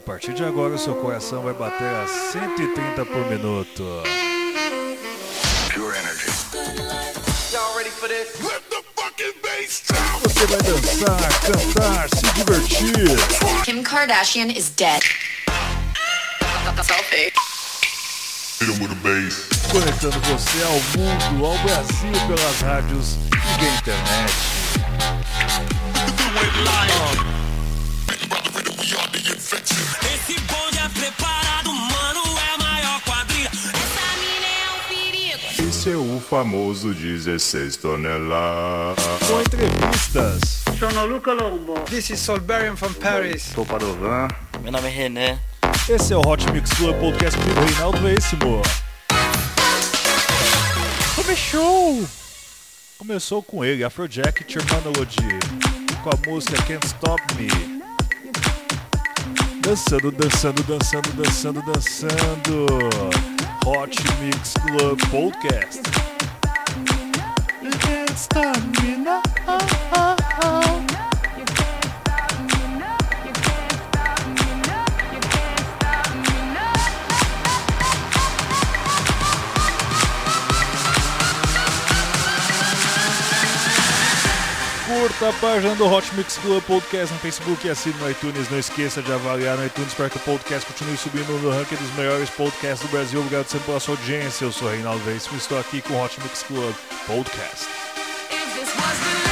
A partir de agora, o seu coração vai bater a 130 por minuto. Pure energy. Y'all ready for this? Você vai dançar, cantar, se divertir. Kim Kardashian is dead. Selfie. Conectando você ao mundo, ao Brasil pelas rádios e da internet. Famoso 16 toneladas. Com entrevistas, Sono Luca Lombo. This is Solberian from Paris. Sou Padovan. Meu nome é René. esse é o Hot Mix Club Podcast comigo, Reinaldo Veríssimo. Começou! Começou com ele, Afrojack Terminology, com a música Can't Stop Me. Dançando, dançando, dançando, dançando, dançando. Hot Mix Club Podcast. Stop me now. Curta a página do Hot Mix Club Podcast no Facebook e assine no iTunes. Não esqueça de avaliar no iTunes para que o podcast continue subindo no ranking dos melhores podcasts do Brasil. Obrigado sempre pela sua audiência. Eu sou Reinaldo Veríssimo e estou aqui com o Hot Mix Club Podcast. This was the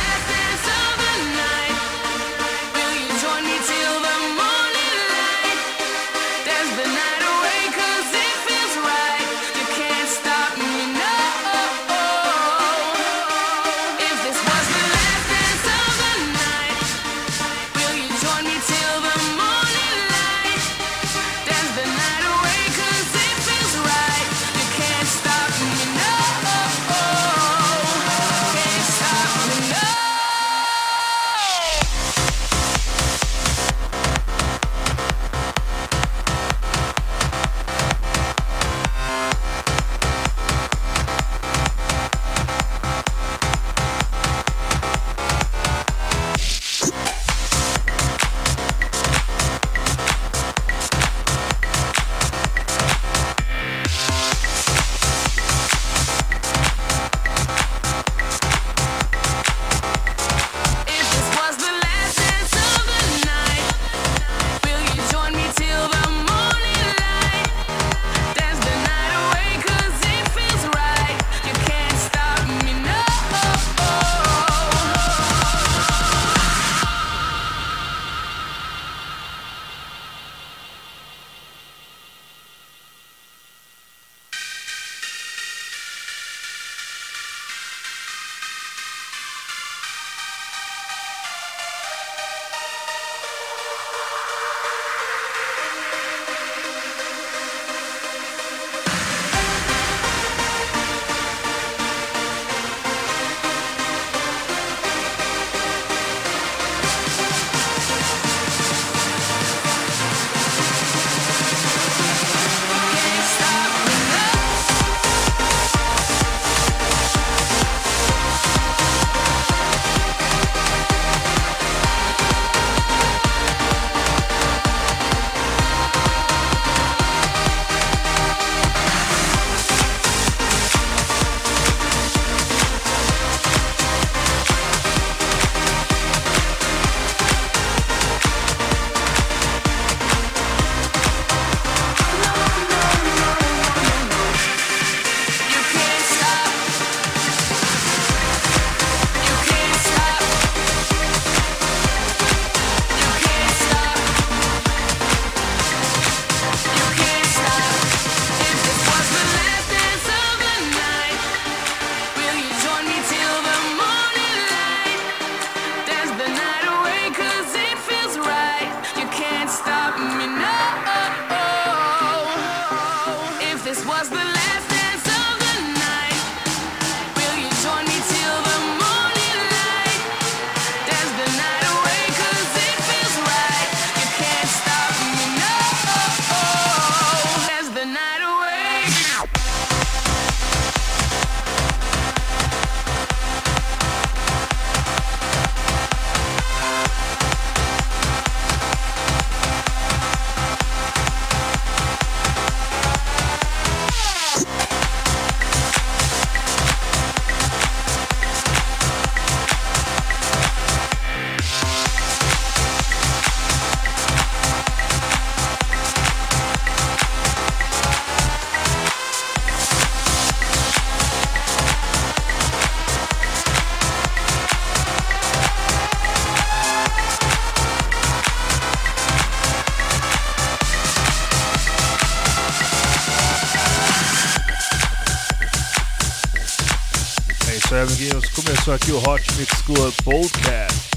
Aqui o Hot Mix Club Podcast.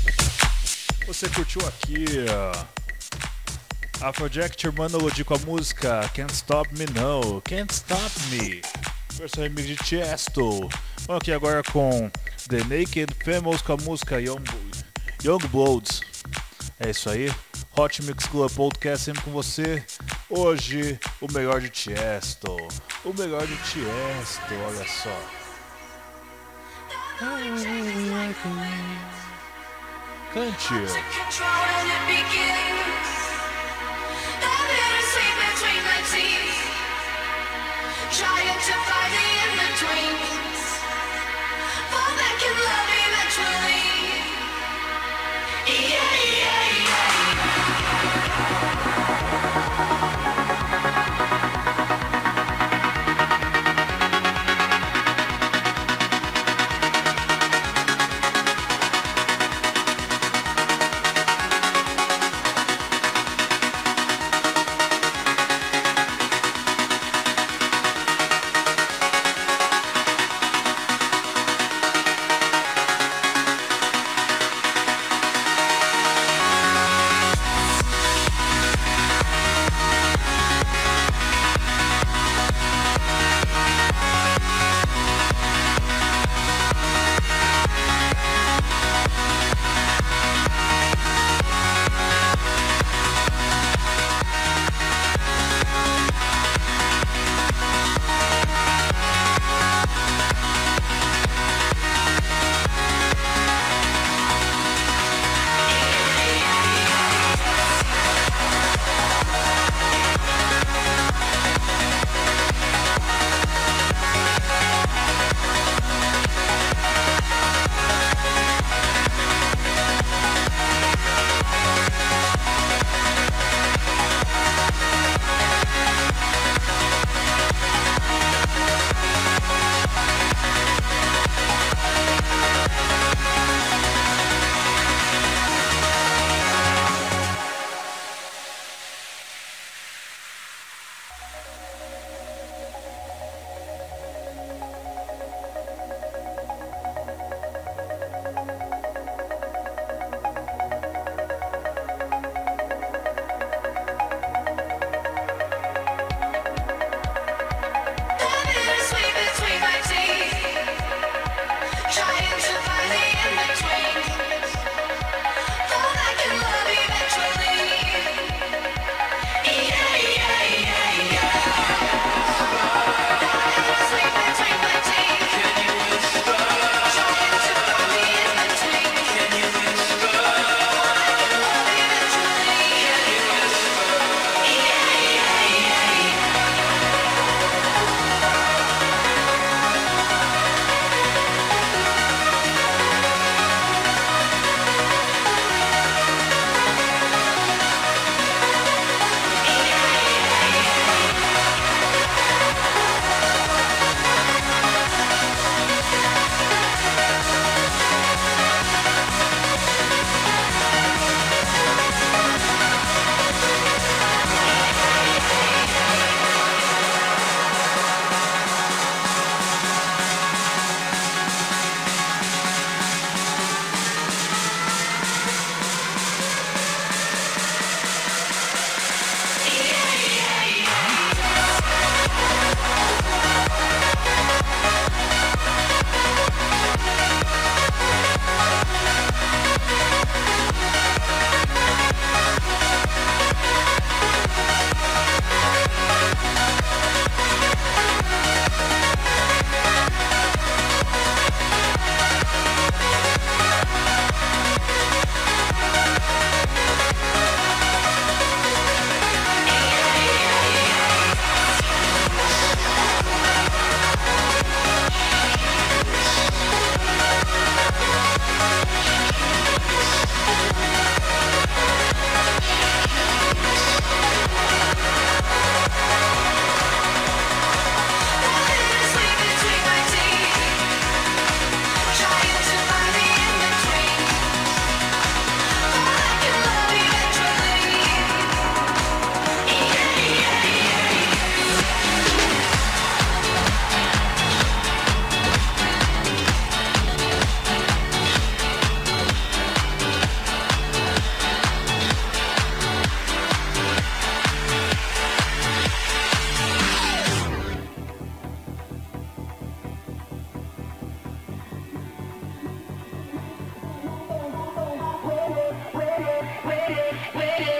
Você curtiu aqui, ó. Afrojack Terminology com a música Can't Stop Me No, Can't Stop Me. Versão remix de Tiesto. Vamos aqui agora com The Naked Famous com a música Young, Young Bloods. É isso aí. Hot Mix Club Podcast sempre com você. Hoje, o melhor de Tiesto. O melhor de Tiesto, olha só. The teeth. Trying to find the in-betweens. Fall back in love eventually. Wait. Wait.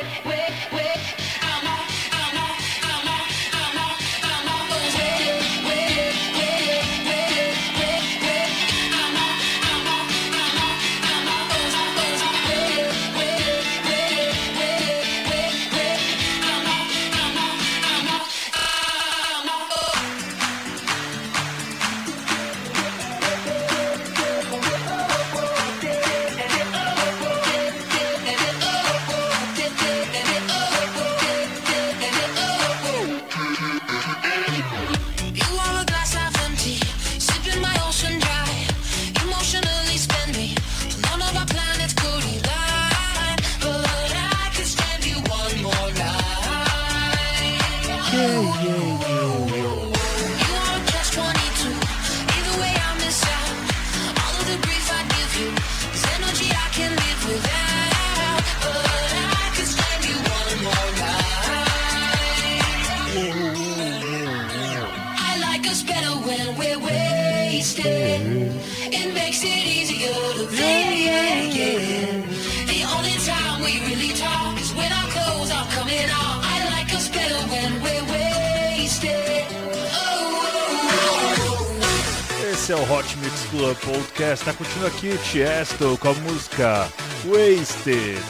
aqui Tiesto com a música Wasted.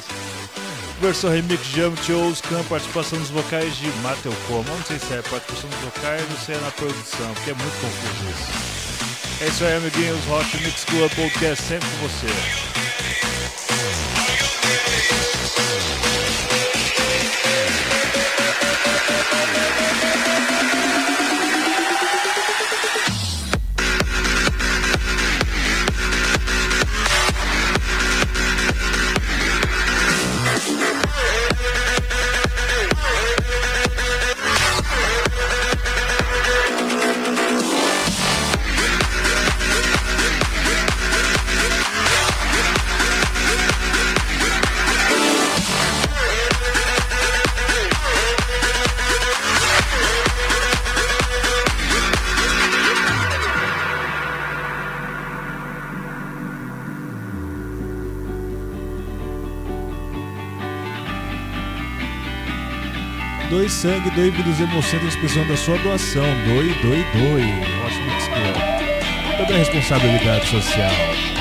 Versão remix de Amity com Khan, participação dos vocais de Mattel Como. Não sei se é participação dos vocais ou se é na produção, porque é muito confuso isso. É isso aí, amiguinhos. Hot Mix Club Podcast é sempre com você. sangue, doe dos hemocentros precisando da sua doação. Doe, doe, doe. Ótimo Toda a responsabilidade social.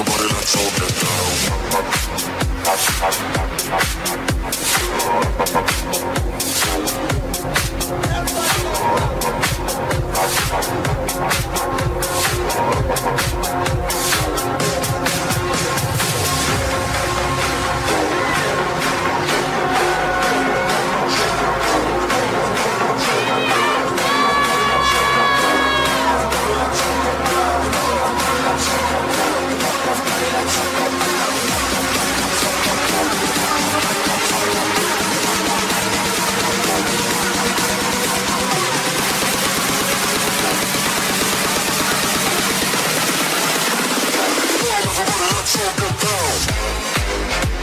Everybody let's all get down. Everybody.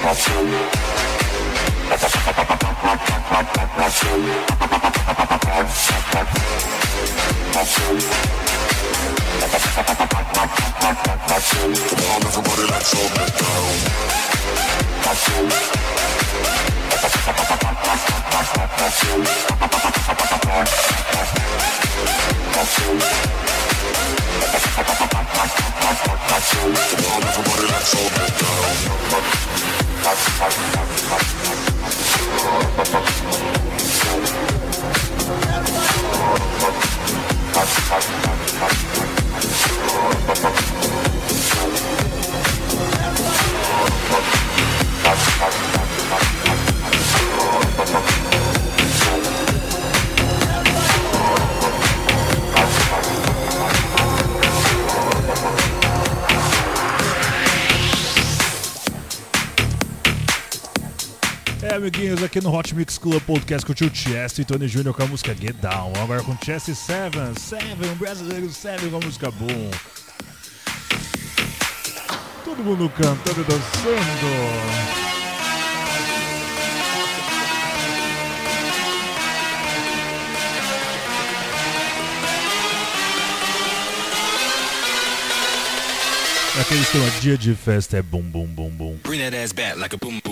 Thank you. Aqui no Hot Mix Club Podcast curtiu Chess e Tony Jr. com a música Get Down. Agora com Chess e Seven, Seven, brasileiro Seven com a música Boom. Todo mundo cantando e dançando. Aquele esquema dia de festa é bum bum bum bum. Bring that ass back like a boom.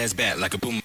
Ass back like a boom,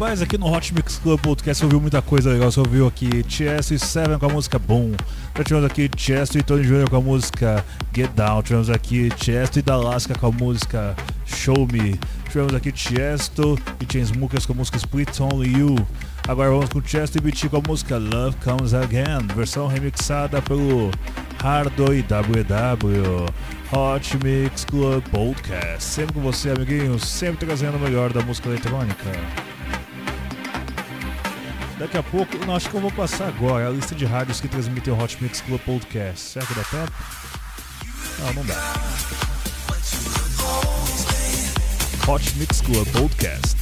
Rapaz, aqui no Hot Mix Club Podcast você ouviu muita coisa legal. Você ouviu aqui Chesto e Seven com a música Boom. Já tivemos aqui Chesto e Tony Jr. com a música Get Down. Tivemos aqui Chesto e Dalaska com a música Show Me. Tivemos aqui Chesto e Chainsmokers com a música Split Only You. Agora vamos com Chesto e BT com a música Love Comes Again, versão remixada pelo Hardo e WW. Hot Mix Club Podcast. Sempre com você, amiguinho, sempre trazendo o melhor da música eletrônica. Daqui a pouco, não, acho que eu vou passar agora a lista de rádios que transmitem o Hot Mix Club Podcast. Será que dá tempo? Não, não dá. Hot Mix Club Podcast.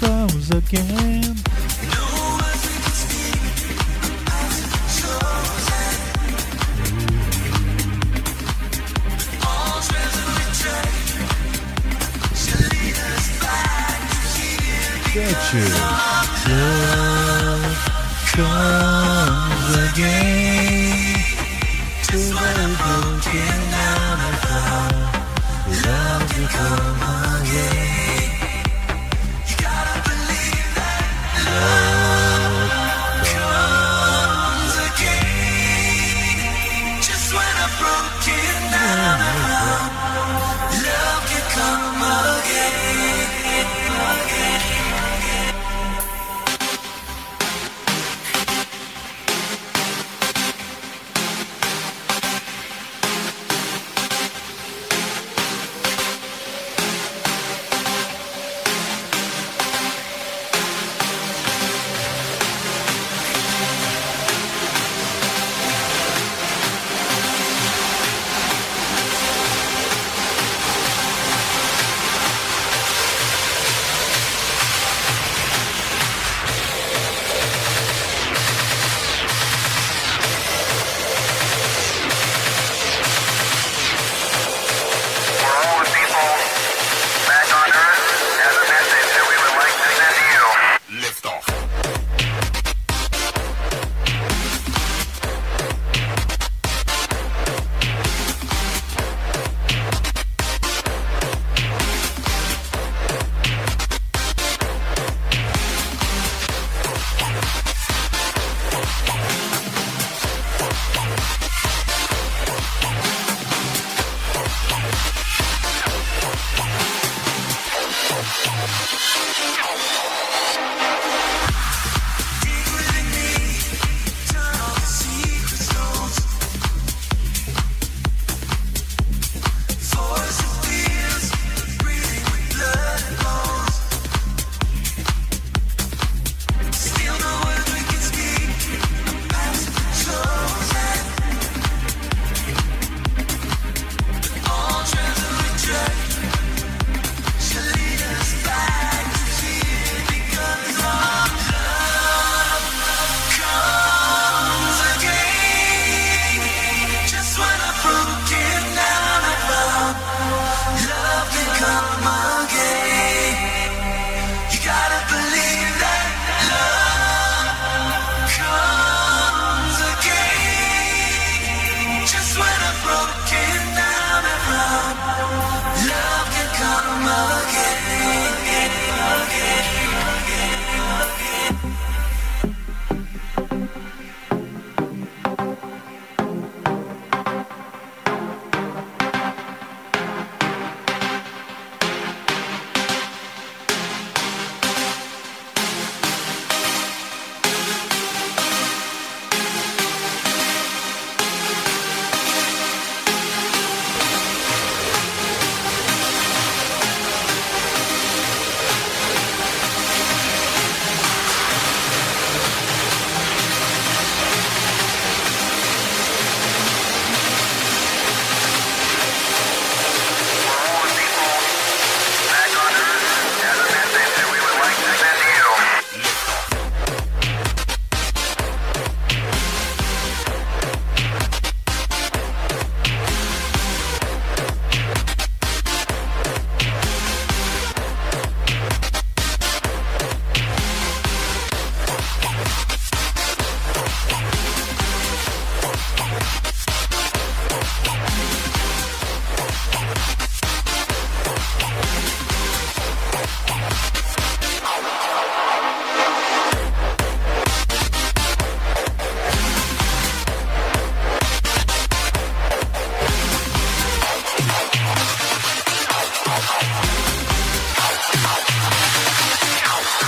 Comes again. get you. Love comes again to the broken and the Love will come again.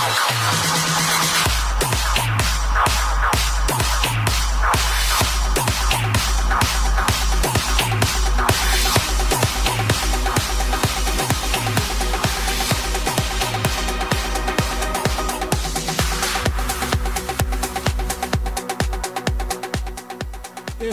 Thank you.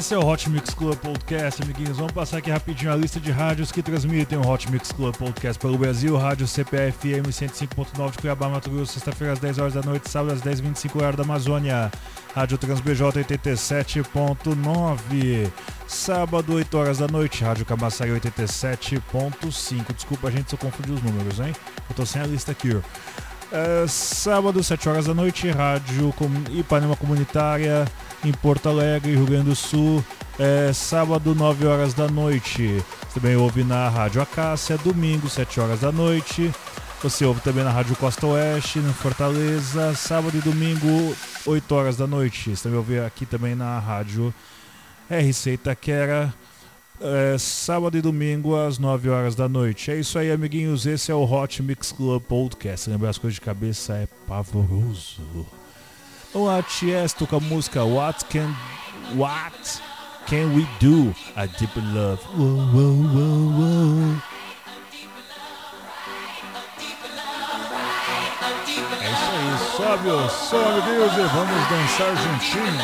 Esse é o Hot Mix Club Podcast, amiguinhos. Vamos passar aqui rapidinho a lista de rádios que transmitem o Hot Mix Club Podcast pelo Brasil. Rádio CPFM 105.9 de Cuiabá, Mato Grosso, sexta-feira às 10 horas da noite, sábado às 10h25 horário da Amazônia. Rádio TransBJ 87.9. Sábado, 8 horas da noite, Rádio Camaçari 87.5. Desculpa, gente, se eu confundi os números, hein? Eu tô sem a lista aqui, ó. É, sábado, 7 horas da noite, Rádio Com- Ipanema Comunitária em Porto Alegre, Rio Grande do Sul. É, sábado, 9 horas da noite. Você também ouve na Rádio Acácia, domingo, 7 horas da noite. Você ouve também na Rádio Costa Oeste, em Fortaleza, sábado e domingo, 8 horas da noite. Você também ouve aqui também na Rádio RC Itaquera, é, sábado e domingo às 9 horas da noite. É isso aí, amiguinhos. Esse é o Hot Mix Club Podcast. Lembrar as coisas de cabeça é pavoroso. Vamos lá, Tiesto com a música What Can What Can We Do? A Deep Love. Uou, uou, uou, uou. É isso aí, sobe o som, amiguinhos, e vamos dançar juntinho.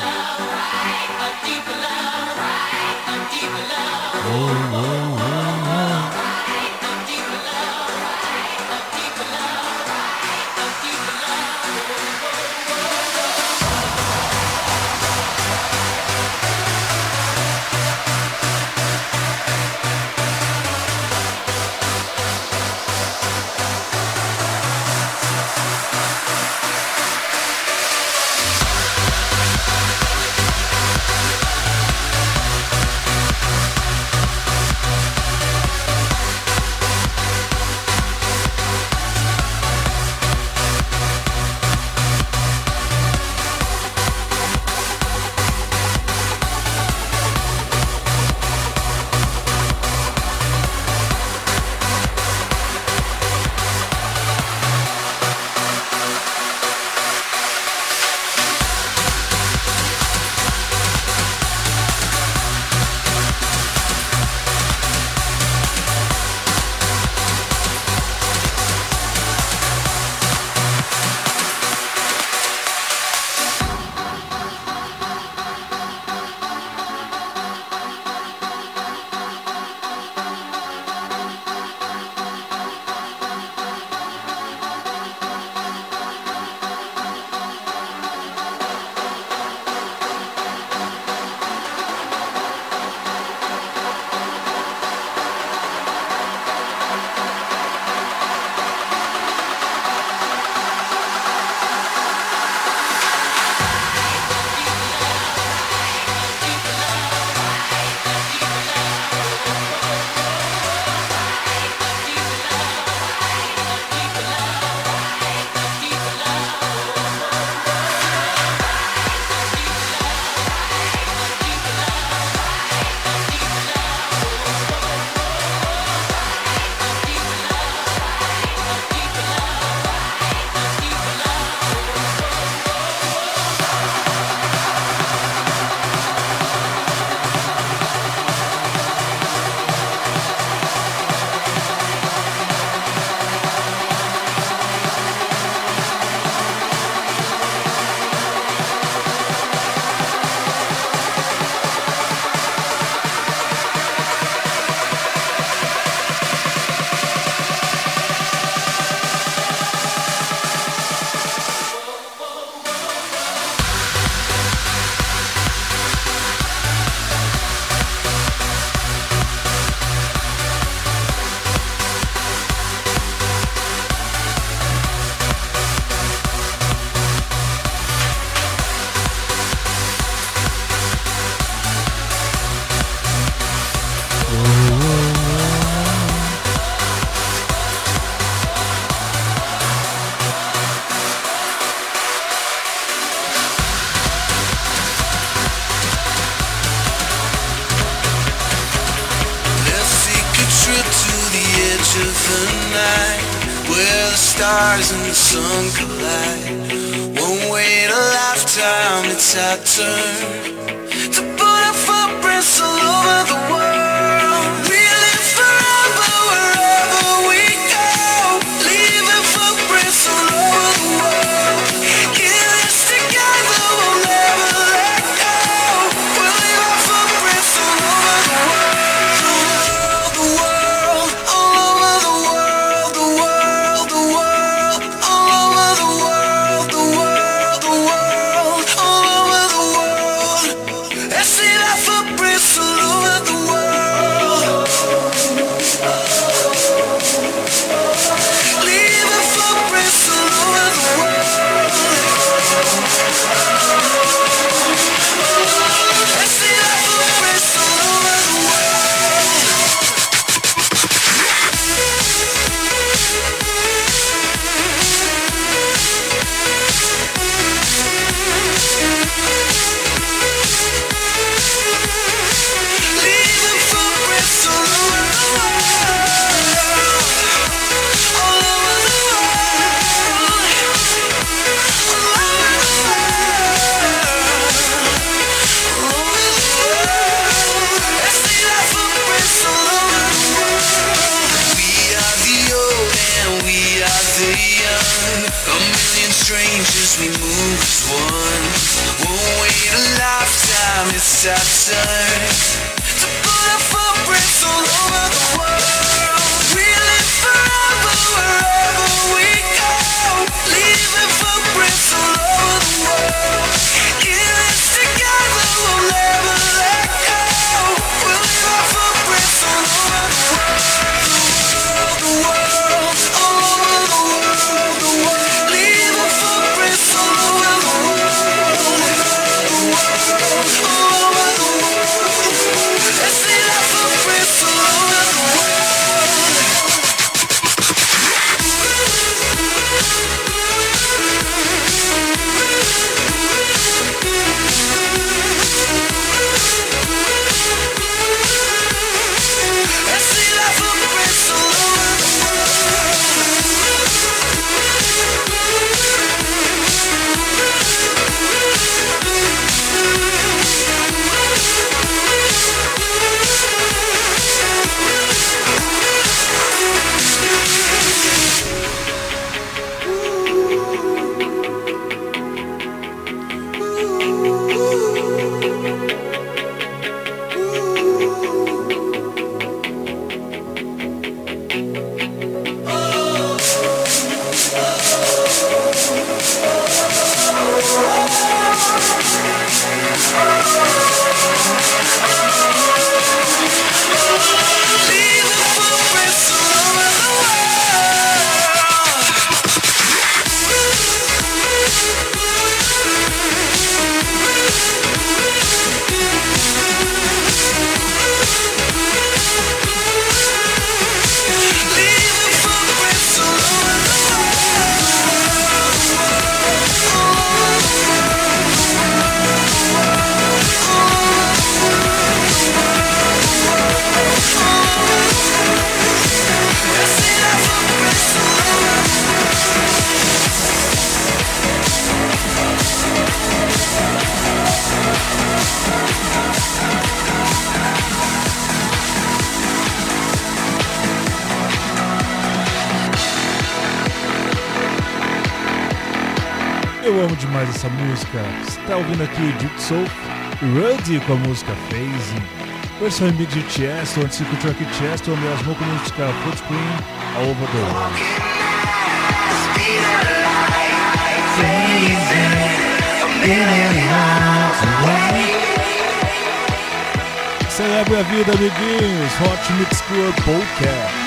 ouvindo aqui o Deep Soul Rudy com a música Phase, versão remix de Chest, onde se curtiu aqui Chest, o mesmo com a música Footprint All Over the World. Celebre a vida, amiguinhos! Hot Mix Club Podcast.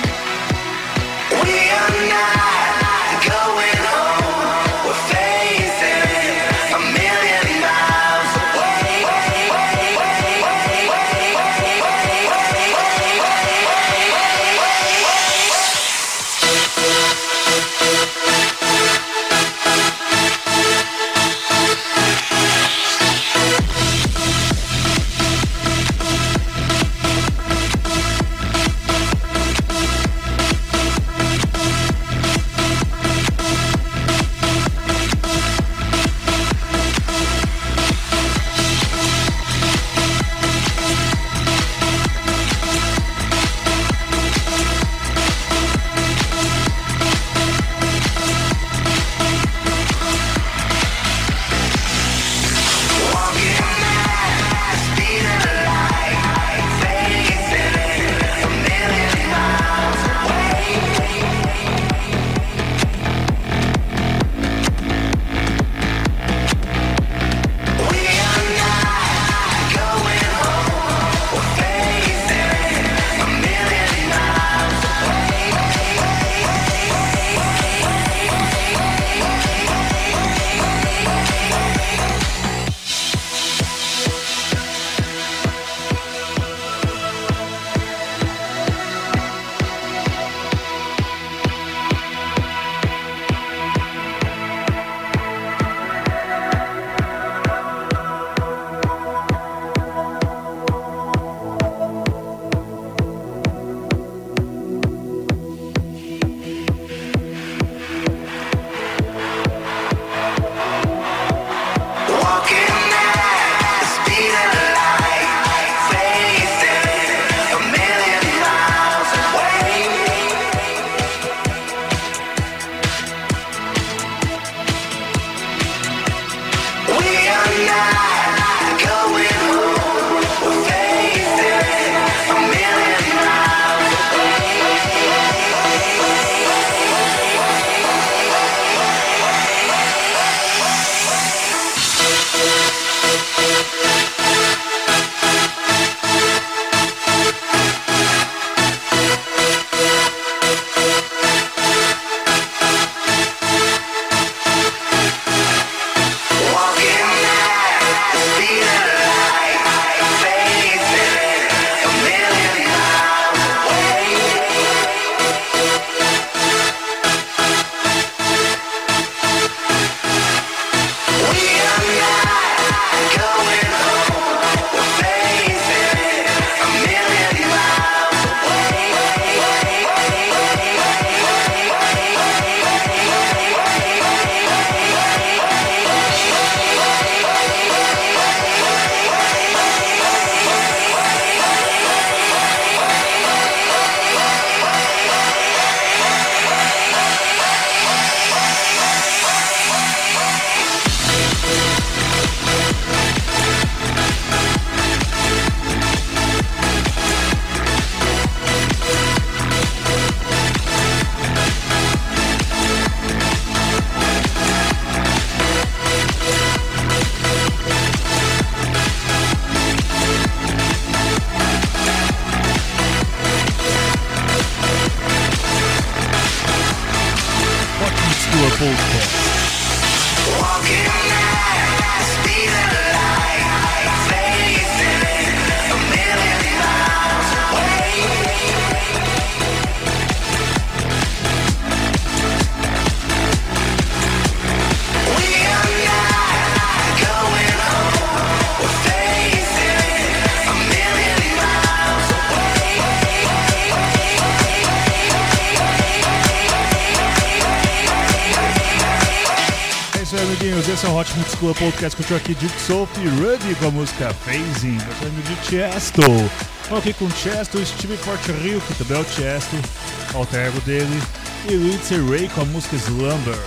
Club Podcast. Curtiu aqui Duke Soap e Rudy com a música Phasing. Sou de Chesto. Vamos aqui com Chesto, Steve Forte Rio, que também é o Chesto, alter ego dele. E Lindsay Ray com a música Slumber.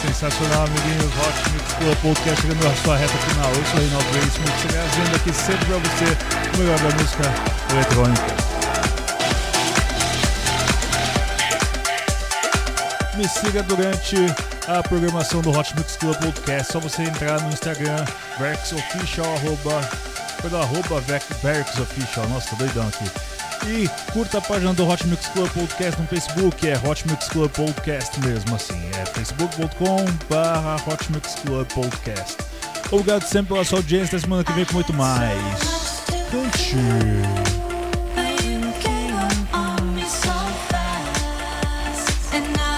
Sensacional, amiguinhos. Hot Mix Podcast chegando à sua reta final. Eu sou o Reinaldo Veríssimo, trazendo aqui sempre pra você o melhor da música eletrônica. Me siga durante a programação do Hot Mix Club Podcast. Só você entrar no Instagram, VerxOfficial, arroba, pelo arroba VerxOfficial. Nossa, tô doidão aqui. E curta a página do Hot Mix Club Podcast no Facebook, é Hot Mix Club Podcast mesmo assim. É facebook.com barra Hot Mix Club Podcast. Obrigado sempre pela sua audiência. Até semana que vem com muito mais. Cante. Just